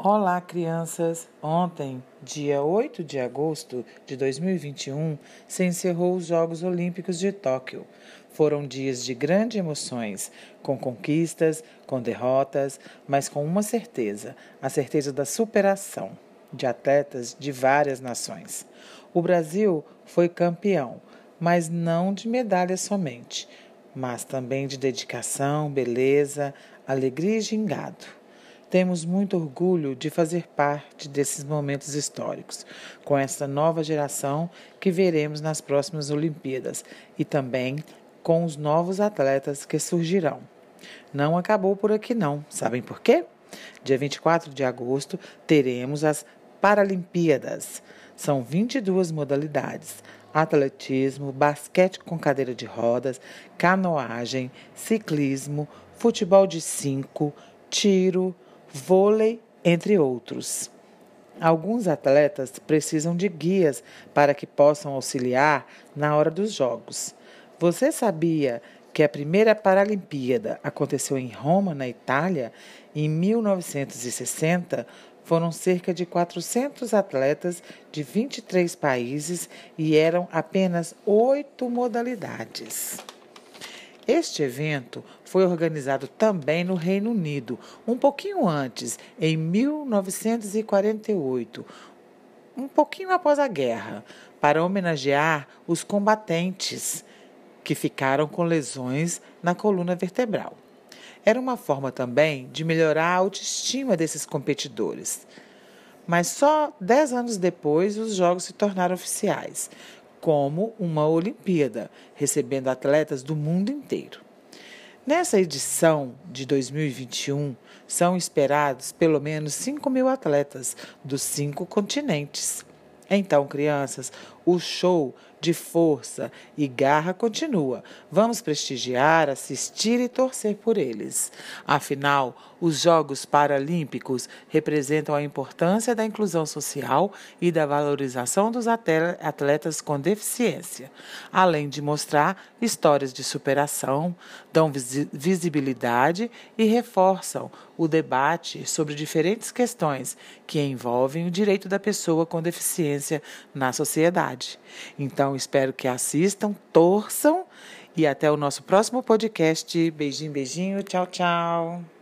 Olá, crianças! Ontem, dia 8 de agosto de 2021, se encerrou os Jogos Olímpicos de Tóquio. Foram dias de grandes emoções, com conquistas, com derrotas, mas com uma certeza: a certeza da superação de atletas de várias nações. O Brasil foi campeão, mas não de medalhas somente, mas também de dedicação, beleza, alegria e gingado. Temos muito orgulho de fazer parte desses momentos históricos, com essa nova geração que veremos nas próximas Olimpíadas e também com os novos atletas que surgirão. Não acabou por aqui, não. Sabem por quê? Dia 24 de agosto teremos as Paralimpíadas. São 22 modalidades: atletismo, basquete com cadeira de rodas, canoagem, ciclismo, futebol de cinco, tiro, vôlei, entre outros. Alguns atletas precisam de guias para que possam auxiliar na hora dos jogos. Você sabia que a primeira Paralimpíada aconteceu em Roma, na Itália, em 1960? Foram cerca de 400 atletas de 23 países e eram apenas oito modalidades. Este evento foi organizado também no Reino Unido, um pouquinho antes, em 1948, um pouquinho após a guerra, para homenagear os combatentes que ficaram com lesões na coluna vertebral. Era uma forma também de melhorar a autoestima desses competidores. Mas só dez anos depois os jogos se tornaram oficiais, como uma Olimpíada, recebendo atletas do mundo inteiro. Nessa edição de 2021, são esperados pelo menos 5 mil atletas dos cinco continentes. Então, crianças, o show de força e garra continua. Vamos prestigiar, assistir e torcer por eles. Afinal, os Jogos Paralímpicos representam a importância da inclusão social e da valorização dos atletas com deficiência, além de mostrar histórias de superação, dão visibilidade e reforçam o debate sobre diferentes questões que envolvem o direito da pessoa com deficiência na sociedade. Então, espero que assistam, torçam e até o nosso próximo podcast. Beijinho, beijinho, tchau, tchau.